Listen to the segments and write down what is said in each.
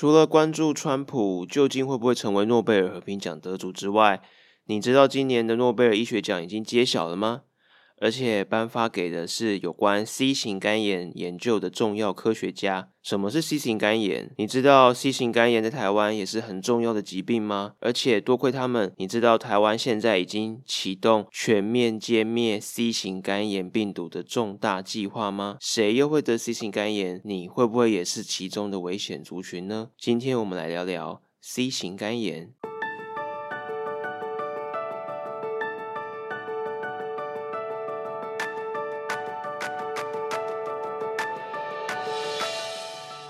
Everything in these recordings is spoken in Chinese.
除了关注川普究竟会不会成为诺贝尔和平奖得主之外，你知道今年的诺贝尔医学奖已经揭晓了吗？而且颁发给的是有关 C 型肝炎研究的重要科学家。什么是 C 型肝炎？你知道 C 型肝炎在台湾也是很重要的疾病吗？而且多亏他们，你知道台湾现在已经启动全面歼灭 C 型肝炎病毒的重大计划吗？谁又会得 C 型肝炎？你会不会也是其中的危险族群呢？今天我们来聊聊 C 型肝炎。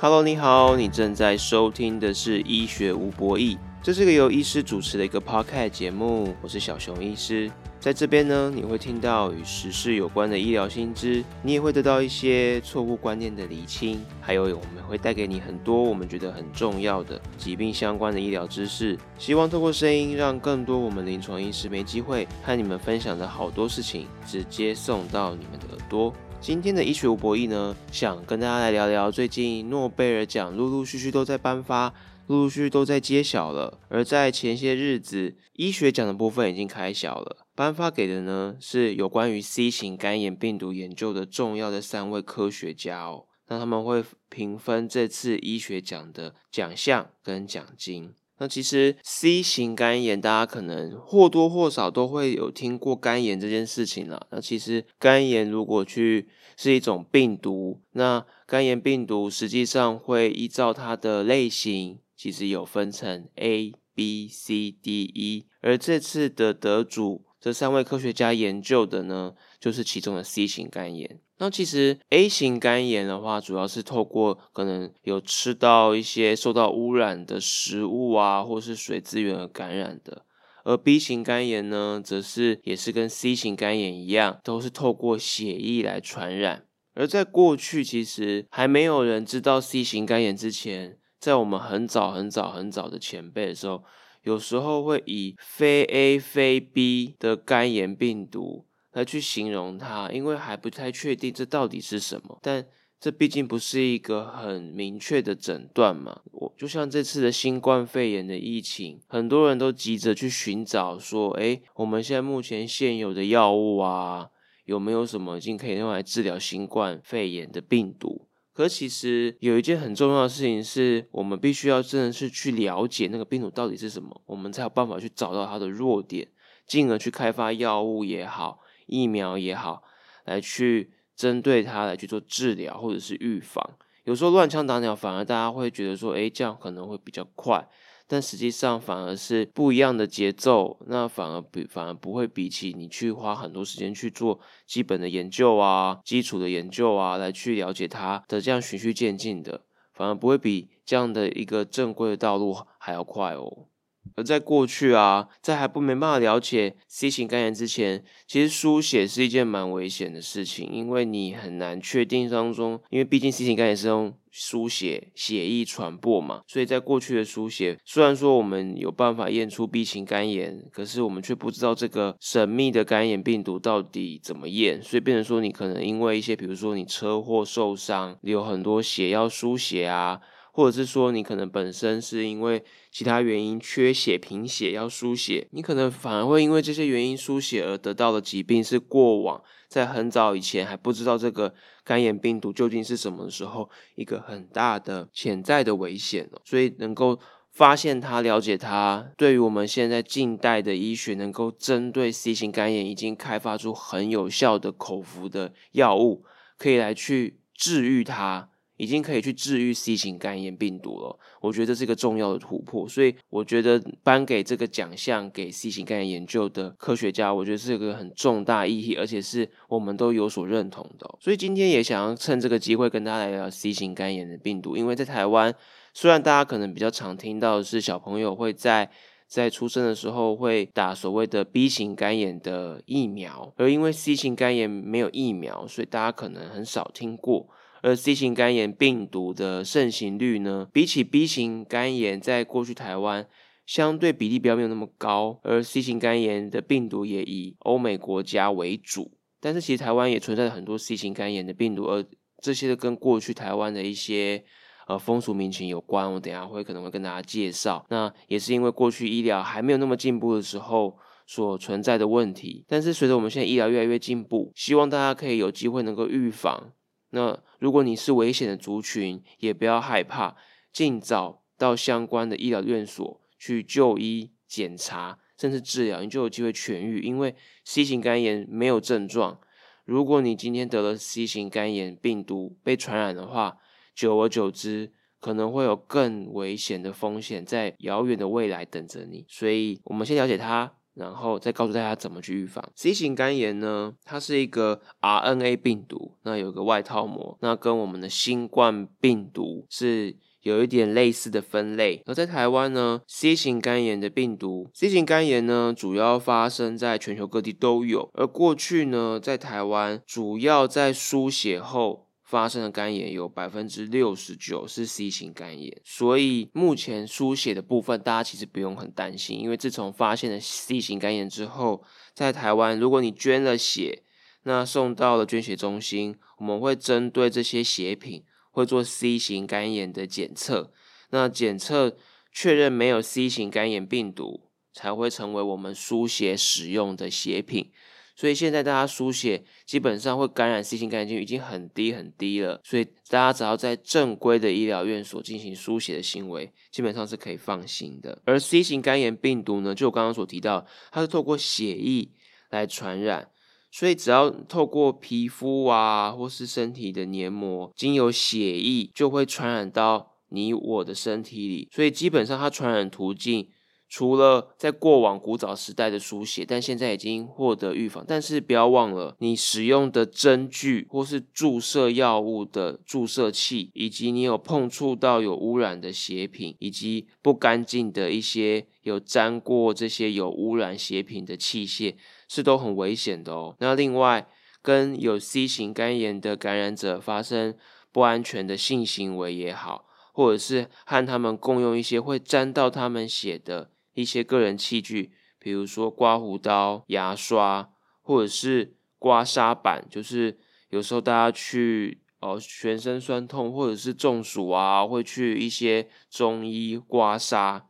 Hello，你好，你正在收听的是医学无博弈，这是个由医师主持的一个 podcast 节目，我是小熊医师，在这边呢，你会听到与时事有关的医疗新知，你也会得到一些错误观念的厘清，还有我们会带给你很多我们觉得很重要的疾病相关的医疗知识，希望透过声音，让更多我们临床医师没机会和你们分享的好多事情，直接送到你们的耳朵。今天的医学博弈呢，想跟大家来聊聊最近诺贝尔奖陆陆续续都在颁发，陆陆续续都在揭晓了。而在前些日子，医学奖的部分已经开晓了，颁发给的呢是有关于 C 型肝炎病毒研究的重要的三位科学家哦。那他们会评分这次医学奖的奖项跟奖金。那其实 C 型肝炎，大家可能或多或少都会有听过肝炎这件事情了。那其实肝炎如果去是一种病毒，那肝炎病毒实际上会依照它的类型，其实有分成 A、B、C、D、E。而这次的得主，这三位科学家研究的呢，就是其中的 C 型肝炎。那其实 A 型肝炎的话，主要是透过可能有吃到一些受到污染的食物啊，或是水资源而感染的；而 B 型肝炎呢，则是也是跟 C 型肝炎一样，都是透过血液来传染。而在过去，其实还没有人知道 C 型肝炎之前，在我们很早很早很早的前辈的时候，有时候会以非 A 非 B 的肝炎病毒。来去形容它，因为还不太确定这到底是什么，但这毕竟不是一个很明确的诊断嘛。我就像这次的新冠肺炎的疫情，很多人都急着去寻找说，哎，我们现在目前现有的药物啊，有没有什么已经可以用来治疗新冠肺炎的病毒？可其实有一件很重要的事情是，我们必须要真的是去了解那个病毒到底是什么，我们才有办法去找到它的弱点，进而去开发药物也好。疫苗也好，来去针对它来去做治疗或者是预防。有时候乱枪打鸟，反而大家会觉得说，诶，这样可能会比较快，但实际上反而是不一样的节奏。那反而比反而不会比起你去花很多时间去做基本的研究啊、基础的研究啊，来去了解它的这样循序渐进的，反而不会比这样的一个正规的道路还要快哦。而在过去啊，在还不没办法了解 C 型肝炎之前，其实输血是一件蛮危险的事情，因为你很难确定当中，因为毕竟 C 型肝炎是用输血血液传播嘛，所以在过去的输血，虽然说我们有办法验出 B 型肝炎，可是我们却不知道这个神秘的肝炎病毒到底怎么验，所以变成说你可能因为一些，比如说你车祸受伤，有很多血要输血啊。或者是说你可能本身是因为其他原因缺血贫血要输血，你可能反而会因为这些原因输血而得到的疾病是过往在很早以前还不知道这个肝炎病毒究竟是什么的时候一个很大的潜在的危险所以能够发现它、了解它，对于我们现在近代的医学能够针对 C 型肝炎已经开发出很有效的口服的药物，可以来去治愈它。已经可以去治愈 C 型肝炎病毒了，我觉得这是一个重要的突破，所以我觉得颁给这个奖项给 C 型肝炎研究的科学家，我觉得是一个很重大意义，而且是我们都有所认同的。所以今天也想要趁这个机会跟大家来聊 C 型肝炎的病毒，因为在台湾，虽然大家可能比较常听到是小朋友会在在出生的时候会打所谓的 B 型肝炎的疫苗，而因为 C 型肝炎没有疫苗，所以大家可能很少听过。而 C 型肝炎病毒的盛行率呢，比起 B 型肝炎，在过去台湾相对比例比较没有那么高。而 C 型肝炎的病毒也以欧美国家为主，但是其实台湾也存在很多 C 型肝炎的病毒，而这些都跟过去台湾的一些呃风俗民情有关，我等下会可能会跟大家介绍。那也是因为过去医疗还没有那么进步的时候所存在的问题，但是随着我们现在医疗越来越进步，希望大家可以有机会能够预防。那如果你是危险的族群，也不要害怕，尽早到相关的医疗院所去就医检查。甚至治疗，你就有机会痊愈。因为 C 型肝炎没有症状，如果你今天得了 C 型肝炎病毒被传染的话，久而久之可能会有更危险的风险在遥远的未来等着你。所以，我们先了解它，然后再告诉大家怎么去预防 C 型肝炎呢？它是一个 RNA 病毒，那有个外套膜，那跟我们的新冠病毒是。有一点类似的分类，而在台湾呢，C 型肝炎的病毒，C 型肝炎呢主要发生在全球各地都有，而过去呢，在台湾主要在输血后发生的肝炎有百分之六十九是 C 型肝炎，所以目前输血的部分大家其实不用很担心，因为自从发现了 C 型肝炎之后，在台湾如果你捐了血，那送到了捐血中心，我们会针对这些血品。会做 C 型肝炎的检测，那检测确认没有 C 型肝炎病毒，才会成为我们输血使用的血品。所以现在大家输血基本上会感染 C 型肝炎已经很低很低了，所以大家只要在正规的医疗院所进行输血的行为，基本上是可以放心的。而 C 型肝炎病毒呢，就我刚刚所提到，它是透过血液来传染。所以只要透过皮肤啊，或是身体的黏膜，经由血液就会传染到你我的身体里。所以基本上它传染途径，除了在过往古早时代的书写，但现在已经获得预防。但是不要忘了，你使用的针具或是注射药物的注射器，以及你有碰触到有污染的血品，以及不干净的一些有沾过这些有污染血品的器械。是都很危险的哦。那另外，跟有 C 型肝炎的感染者发生不安全的性行为也好，或者是和他们共用一些会沾到他们血的一些个人器具，比如说刮胡刀、牙刷，或者是刮痧板，就是有时候大家去哦全身酸痛或者是中暑啊，会去一些中医刮痧。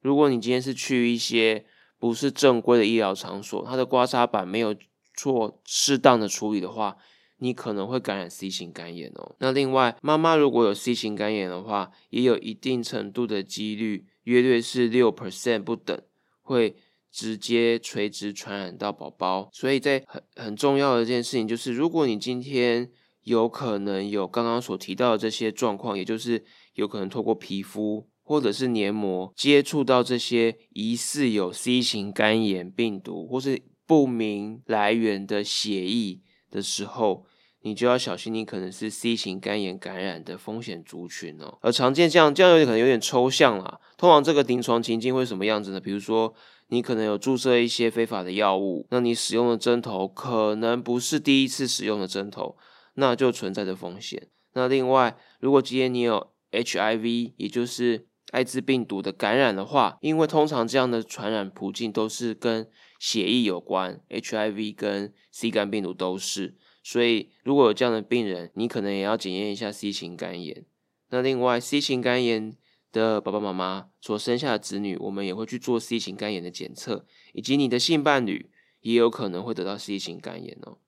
如果你今天是去一些不是正规的医疗场所，它的刮痧板没有做适当的处理的话，你可能会感染 C 型肝炎哦。那另外，妈妈如果有 C 型肝炎的话，也有一定程度的几率，约略是六 percent 不等，会直接垂直传染到宝宝。所以在很很重要的一件事情就是，如果你今天有可能有刚刚所提到的这些状况，也就是有可能透过皮肤。或者是黏膜接触到这些疑似有 C 型肝炎病毒或是不明来源的血液的时候，你就要小心，你可能是 C 型肝炎感染的风险族群哦。而常见这样这样有点可能有点抽象啦。通常这个临床情境会什么样子呢？比如说你可能有注射一些非法的药物，那你使用的针头可能不是第一次使用的针头，那就存在着风险。那另外，如果今天你有 HIV，也就是艾滋病毒的感染的话，因为通常这样的传染途径都是跟血液有关，HIV 跟 C 肝病毒都是，所以如果有这样的病人，你可能也要检验一下 C 型肝炎。那另外，C 型肝炎的爸爸妈妈所生下的子女，我们也会去做 C 型肝炎的检测，以及你的性伴侣也有可能会得到 C 型肝炎哦。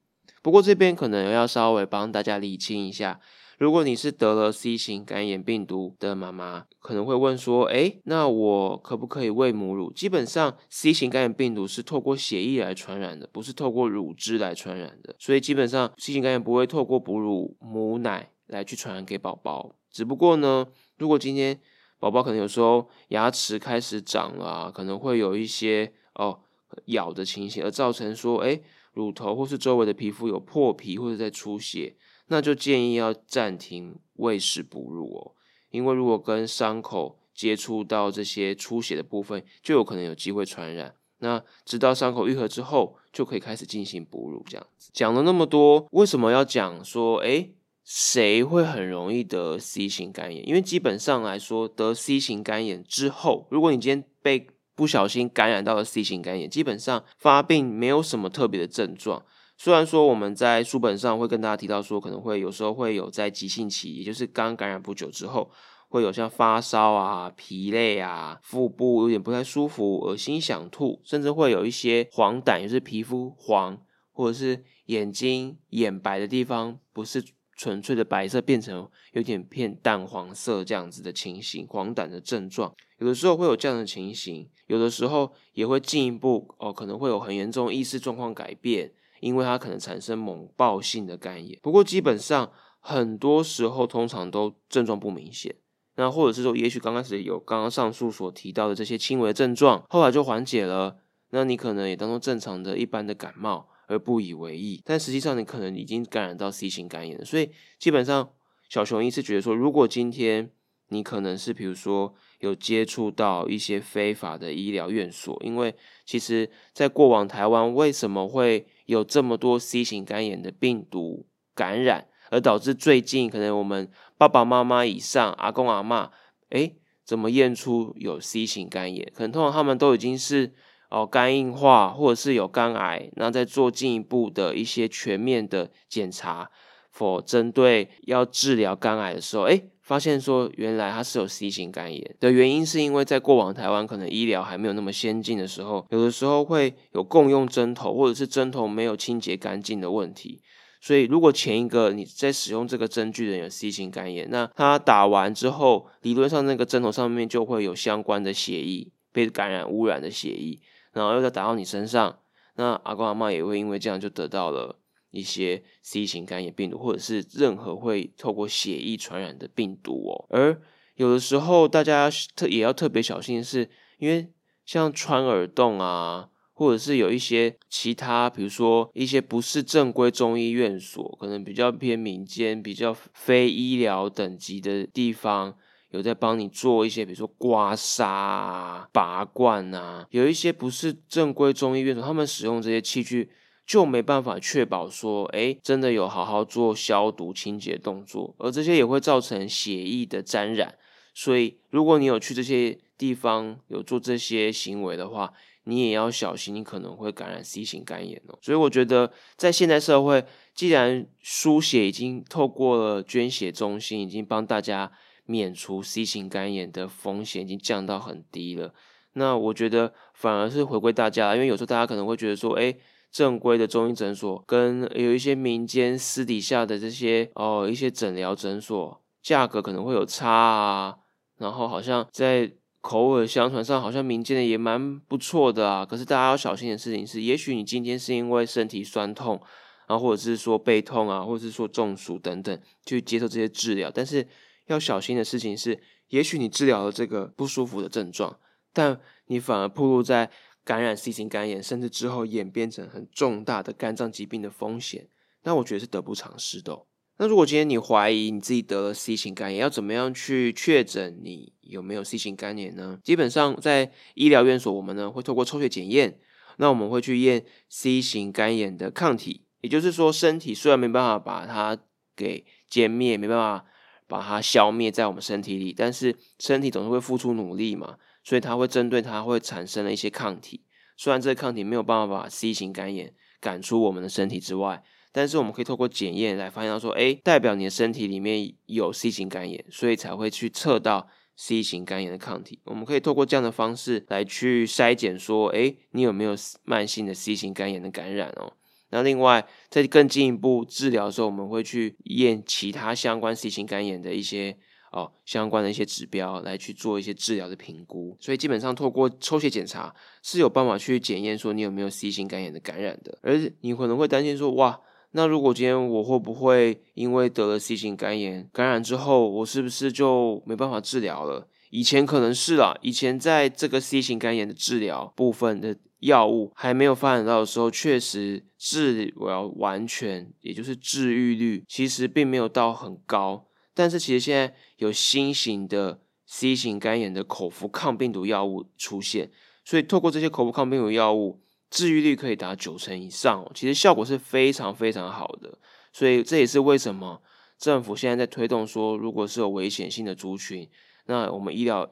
不过这边可能要稍微帮大家理清一下。如果你是得了 C 型肝炎病毒的妈妈，可能会问说：“哎，那我可不可以喂母乳？”基本上，C 型肝炎病毒是透过血液来传染的，不是透过乳汁来传染的。所以基本上，C 型肝炎不会透过哺乳母奶来去传染给宝宝。只不过呢，如果今天宝宝可能有时候牙齿开始长了，啊可能会有一些哦咬的情形，而造成说：“哎，乳头或是周围的皮肤有破皮或者在出血。”那就建议要暂停喂食哺乳哦，因为如果跟伤口接触到这些出血的部分，就有可能有机会传染。那直到伤口愈合之后，就可以开始进行哺乳。这样子讲了那么多，为什么要讲说，诶，谁会很容易得 C 型肝炎？因为基本上来说，得 C 型肝炎之后，如果你今天被不小心感染到了 C 型肝炎，基本上发病没有什么特别的症状。虽然说我们在书本上会跟大家提到说，可能会有时候会有在急性期，也就是刚感染不久之后，会有像发烧啊、疲累啊、腹部有点不太舒服、恶心想吐，甚至会有一些黄疸，就是皮肤黄或者是眼睛眼白的地方不是纯粹的白色，变成有点偏淡黄色这样子的情形，黄疸的症状，有的时候会有这样的情形，有的时候也会进一步哦，可能会有很严重意识状况改变。因为它可能产生猛暴性的肝炎，不过基本上很多时候通常都症状不明显，那或者是说，也许刚开始有刚刚上述所提到的这些轻微症状，后来就缓解了，那你可能也当做正常的一般的感冒而不以为意，但实际上你可能已经感染到 C 型肝炎了，所以基本上小熊医师觉得说，如果今天你可能是比如说有接触到一些非法的医疗院所，因为其实在过往台湾为什么会有这么多 C 型肝炎的病毒感染，而导致最近可能我们爸爸妈妈以上阿公阿妈，哎，怎么验出有 C 型肝炎？可能通常他们都已经是哦肝硬化，或者是有肝癌，然后再做进一步的一些全面的检查，否针对要治疗肝癌的时候，哎。发现说，原来他是有 C 型肝炎的原因，是因为在过往台湾可能医疗还没有那么先进的时候，有的时候会有共用针头，或者是针头没有清洁干净的问题。所以，如果前一个你在使用这个针具的人有 C 型肝炎，那他打完之后，理论上那个针头上面就会有相关的血液被感染污染的血液，然后又再打到你身上，那阿公阿妈也会因为这样就得到了。一些 C 型肝炎病毒，或者是任何会透过血液传染的病毒哦。而有的时候，大家特也要特别小心，是因为像穿耳洞啊，或者是有一些其他，比如说一些不是正规中医院所，可能比较偏民间、比较非医疗等级的地方，有在帮你做一些，比如说刮痧、啊、拔罐啊，有一些不是正规中医院所，他们使用这些器具。就没办法确保说，哎，真的有好好做消毒清洁动作，而这些也会造成血液的沾染。所以，如果你有去这些地方有做这些行为的话，你也要小心，你可能会感染 C 型肝炎哦。所以，我觉得在现代社会，既然输血已经透过了捐血中心，已经帮大家免除 C 型肝炎的风险，已经降到很低了，那我觉得反而是回归大家，因为有时候大家可能会觉得说，哎。正规的中医诊所跟有一些民间私底下的这些哦一些诊疗诊所，价格可能会有差啊。然后好像在口耳相传上，好像民间的也蛮不错的啊。可是大家要小心的事情是，也许你今天是因为身体酸痛，然后或者是说背痛啊，或者是说中暑等等，去接受这些治疗。但是要小心的事情是，也许你治疗了这个不舒服的症状，但你反而暴露在。感染 C 型肝炎，甚至之后演变成很重大的肝脏疾病的风险，那我觉得是得不偿失的。那如果今天你怀疑你自己得了 C 型肝炎，要怎么样去确诊你有没有 C 型肝炎呢？基本上在医疗院所，我们呢会透过抽血检验，那我们会去验 C 型肝炎的抗体，也就是说，身体虽然没办法把它给歼灭，没办法把它消灭在我们身体里，但是身体总是会付出努力嘛。所以它会针对它会产生了一些抗体，虽然这个抗体没有办法把 C 型肝炎赶出我们的身体之外，但是我们可以透过检验来发现到说，哎，代表你的身体里面有 C 型肝炎，所以才会去测到 C 型肝炎的抗体。我们可以透过这样的方式来去筛检说，哎，你有没有慢性的 C 型肝炎的感染哦？那另外在更进一步治疗的时候，我们会去验其他相关 C 型肝炎的一些。哦，相关的一些指标来去做一些治疗的评估，所以基本上透过抽血检查是有办法去检验说你有没有 C 型肝炎的感染的。而你可能会担心说，哇，那如果今天我会不会因为得了 C 型肝炎感染之后，我是不是就没办法治疗了？以前可能是啦，以前在这个 C 型肝炎的治疗部分的药物还没有发展到的时候，确实治疗完全，也就是治愈率其实并没有到很高。但是其实现在有新型的 C 型肝炎的口服抗病毒药物出现，所以透过这些口服抗病毒药物，治愈率可以达九成以上，其实效果是非常非常好的。所以这也是为什么政府现在在推动说，如果是有危险性的族群，那我们医疗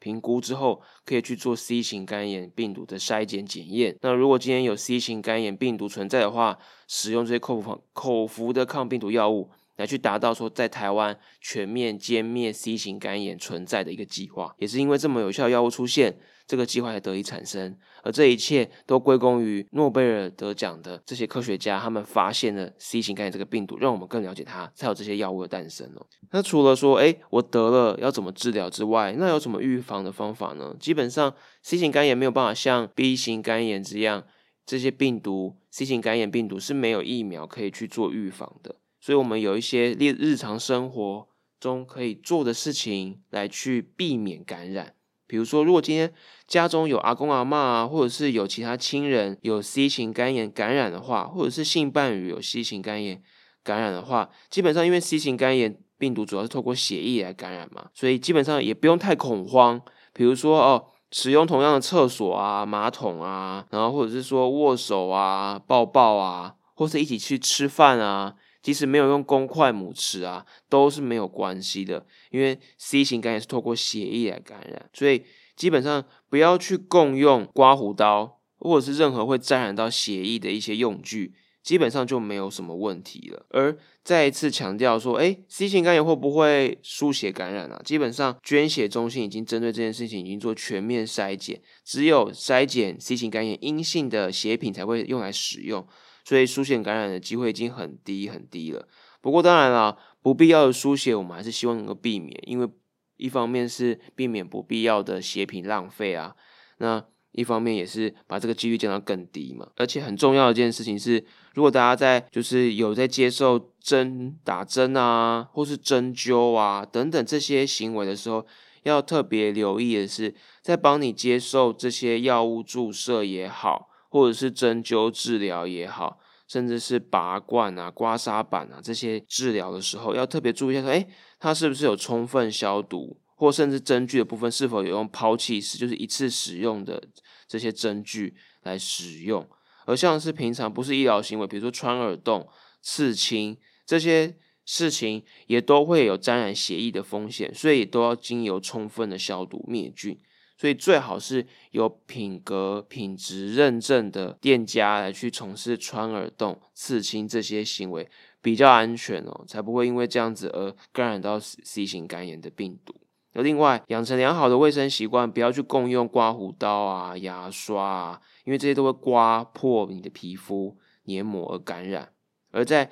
评估之后，可以去做 C 型肝炎病毒的筛检检验。那如果今天有 C 型肝炎病毒存在的话，使用这些口服口服的抗病毒药物。来去达到说在台湾全面歼灭 C 型肝炎存在的一个计划，也是因为这么有效药物出现，这个计划才得以产生。而这一切都归功于诺贝尔得奖的这些科学家，他们发现了 C 型肝炎这个病毒，让我们更了解它，才有这些药物的诞生哦。那除了说，哎，我得了要怎么治疗之外，那有什么预防的方法呢？基本上 C 型肝炎没有办法像 B 型肝炎这样，这些病毒 C 型肝炎病毒是没有疫苗可以去做预防的。所以，我们有一些日日常生活中可以做的事情来去避免感染。比如说，如果今天家中有阿公阿妈啊，或者是有其他亲人有 C 型肝炎感染的话，或者是性伴侣有 C 型肝炎感染的话，基本上因为 C 型肝炎病毒主要是透过血液来感染嘛，所以基本上也不用太恐慌。比如说哦，使用同样的厕所啊、马桶啊，然后或者是说握手啊、抱抱啊，或是一起去吃饭啊。即使没有用公筷母匙啊，都是没有关系的，因为 C 型肝炎是透过血液来感染，所以基本上不要去共用刮胡刀或者是任何会沾染到血液的一些用具，基本上就没有什么问题了。而再一次强调说，哎，C 型肝炎会不会输血感染啊？基本上捐血中心已经针对这件事情已经做全面筛检，只有筛检 C 型肝炎阴性的血品才会用来使用。所以输血感染的机会已经很低很低了。不过当然了，不必要的输血我们还是希望能够避免，因为一方面是避免不必要的血品浪费啊，那一方面也是把这个几率降到更低嘛。而且很重要的一件事情是，如果大家在就是有在接受针打针啊，或是针灸啊等等这些行为的时候，要特别留意的是，在帮你接受这些药物注射也好。或者是针灸治疗也好，甚至是拔罐啊、刮痧板啊这些治疗的时候，要特别注意一下，说，哎，它是不是有充分消毒，或甚至针具的部分是否有用抛弃式，就是一次使用的这些针具来使用。而像是平常不是医疗行为，比如说穿耳洞、刺青这些事情，也都会有沾染血液的风险，所以都要经由充分的消毒灭菌。所以最好是有品格、品质认证的店家来去从事穿耳洞、刺青这些行为，比较安全哦，才不会因为这样子而感染到 C 型肝炎的病毒。而另外，养成良好的卫生习惯，不要去共用刮胡刀啊、牙刷啊，因为这些都会刮破你的皮肤黏膜而感染。而在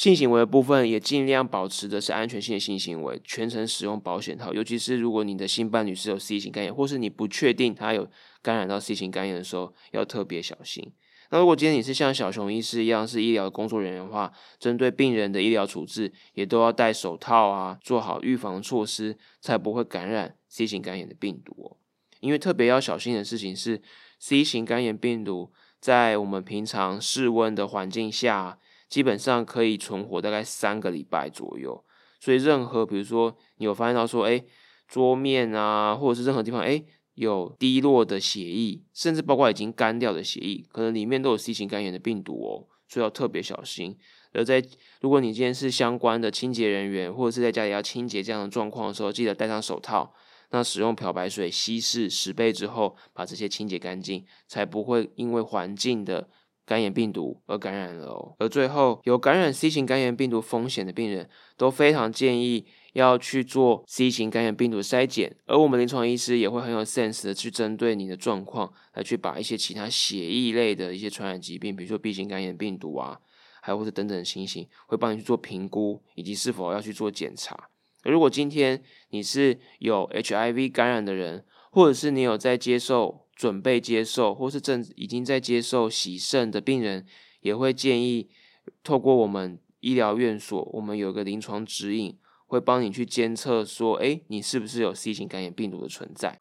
性行为的部分也尽量保持的是安全性的性行为，全程使用保险套。尤其是如果你的性伴侣是有 C 型肝炎，或是你不确定他有感染到 C 型肝炎的时候，要特别小心。那如果今天你是像小熊医师一样是医疗工作人员的话，针对病人的医疗处置也都要戴手套啊，做好预防措施，才不会感染 C 型肝炎的病毒。因为特别要小心的事情是，C 型肝炎病毒在我们平常室温的环境下。基本上可以存活大概三个礼拜左右，所以任何比如说你有发现到说，哎，桌面啊，或者是任何地方，哎，有滴落的血液，甚至包括已经干掉的血液，可能里面都有 C 型肝炎的病毒哦，所以要特别小心。而在如果你今天是相关的清洁人员，或者是在家里要清洁这样的状况的时候，记得戴上手套，那使用漂白水稀释十倍之后，把这些清洁干净，才不会因为环境的。肝炎病毒而感染了哦，而最后有感染 C 型肝炎病毒风险的病人，都非常建议要去做 C 型肝炎病毒筛检，而我们临床医师也会很有 sense 的去针对你的状况，来去把一些其他血液类的一些传染疾病，比如说 B 型肝炎病毒啊，还有或者等等情形，会帮你去做评估，以及是否要去做检查。如果今天你是有 HIV 感染的人，或者是你有在接受。准备接受或是正已经在接受洗肾的病人，也会建议透过我们医疗院所，我们有个临床指引，会帮你去监测说，哎，你是不是有 C 型肝炎病毒的存在。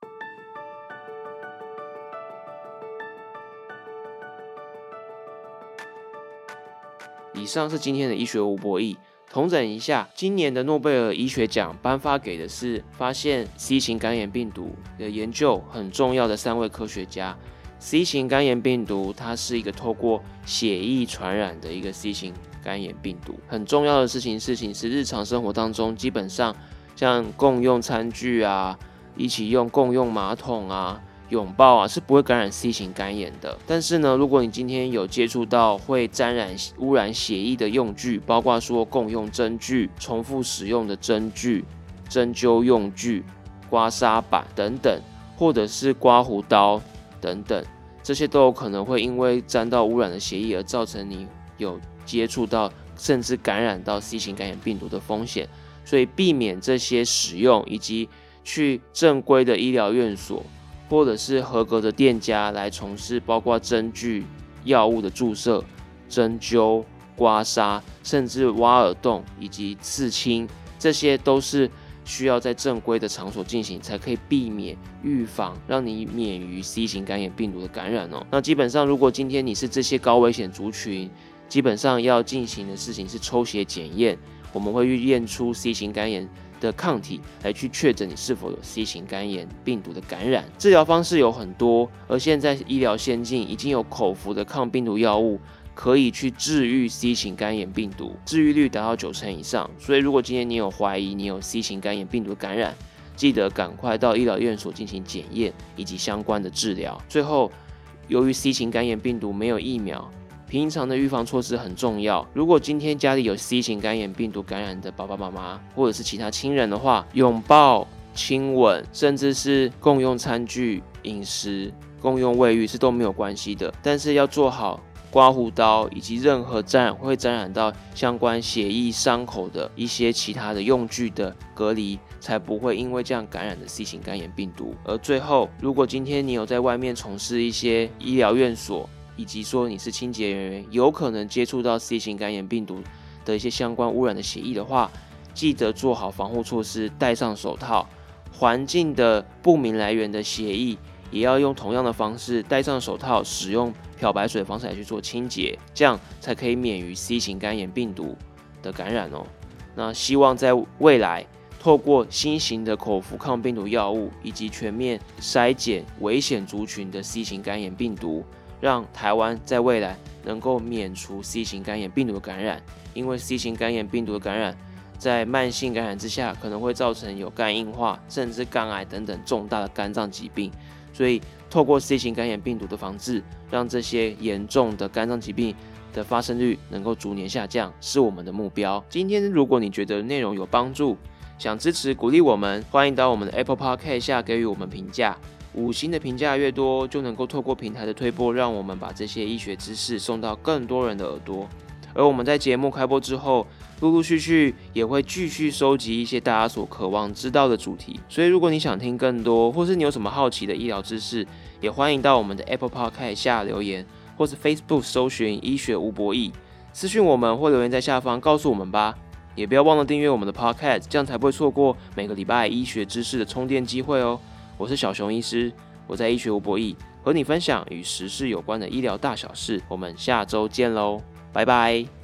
以上是今天的医学无博弈。统整一下，今年的诺贝尔医学奖颁发给的是发现 C 型肝炎病毒的研究很重要的三位科学家。C 型肝炎病毒它是一个透过血液传染的一个 C 型肝炎病毒。很重要的事情事情是日常生活当中，基本上像共用餐具啊、一起用共用马桶啊。拥抱啊是不会感染 C 型肝炎的，但是呢，如果你今天有接触到会沾染污染血液的用具，包括说共用针具、重复使用的针具、针灸用具、刮痧板等等，或者是刮胡刀等等，这些都有可能会因为沾到污染的血液而造成你有接触到甚至感染到 C 型肝炎病毒的风险，所以避免这些使用以及去正规的医疗院所。或者是合格的店家来从事包括针具、药物的注射、针灸、刮痧，甚至挖耳洞以及刺青，这些都是需要在正规的场所进行，才可以避免预防，让你免于 C 型肝炎病毒的感染哦。那基本上，如果今天你是这些高危险族群，基本上要进行的事情是抽血检验，我们会去验出 C 型肝炎。的抗体来去确诊你是否有 C 型肝炎病毒的感染，治疗方式有很多，而现在医疗先进，已经有口服的抗病毒药物可以去治愈 C 型肝炎病毒，治愈率达到九成以上。所以如果今天你有怀疑你有 C 型肝炎病毒感染，记得赶快到医疗院所进行检验以及相关的治疗。最后，由于 C 型肝炎病毒没有疫苗。平常的预防措施很重要。如果今天家里有 C 型肝炎病毒感染的爸爸妈妈，或者是其他亲人的话，拥抱、亲吻，甚至是共用餐具、饮食、共用卫浴是都没有关系的。但是要做好刮胡刀以及任何沾染会沾染到相关血液伤口的一些其他的用具的隔离，才不会因为这样感染的 C 型肝炎病毒。而最后，如果今天你有在外面从事一些医疗院所，以及说你是清洁人员，有可能接触到 C 型肝炎病毒的一些相关污染的血液的话，记得做好防护措施，戴上手套。环境的不明来源的血液也要用同样的方式戴上手套，使用漂白水的方式来去做清洁，这样才可以免于 C 型肝炎病毒的感染哦。那希望在未来，透过新型的口服抗病毒药物以及全面筛检危险族群的 C 型肝炎病毒。让台湾在未来能够免除 C 型肝炎病毒的感染，因为 C 型肝炎病毒的感染，在慢性感染之下，可能会造成有肝硬化，甚至肝癌等等重大的肝脏疾病。所以，透过 C 型肝炎病毒的防治，让这些严重的肝脏疾病的发生率能够逐年下降，是我们的目标。今天，如果你觉得内容有帮助，想支持鼓励我们，欢迎到我们的 Apple Podcast 下给予我们评价。五星的评价越多，就能够透过平台的推播，让我们把这些医学知识送到更多人的耳朵。而我们在节目开播之后，陆陆续续也会继续收集一些大家所渴望知道的主题。所以，如果你想听更多，或是你有什么好奇的医疗知识，也欢迎到我们的 Apple Podcast 下留言，或是 Facebook 搜寻“医学无博弈”，私讯我们或留言在下方告诉我们吧。也不要忘了订阅我们的 Podcast，这样才不会错过每个礼拜医学知识的充电机会哦。我是小熊医师，我在医学无博弈和你分享与时事有关的医疗大小事。我们下周见喽，拜拜。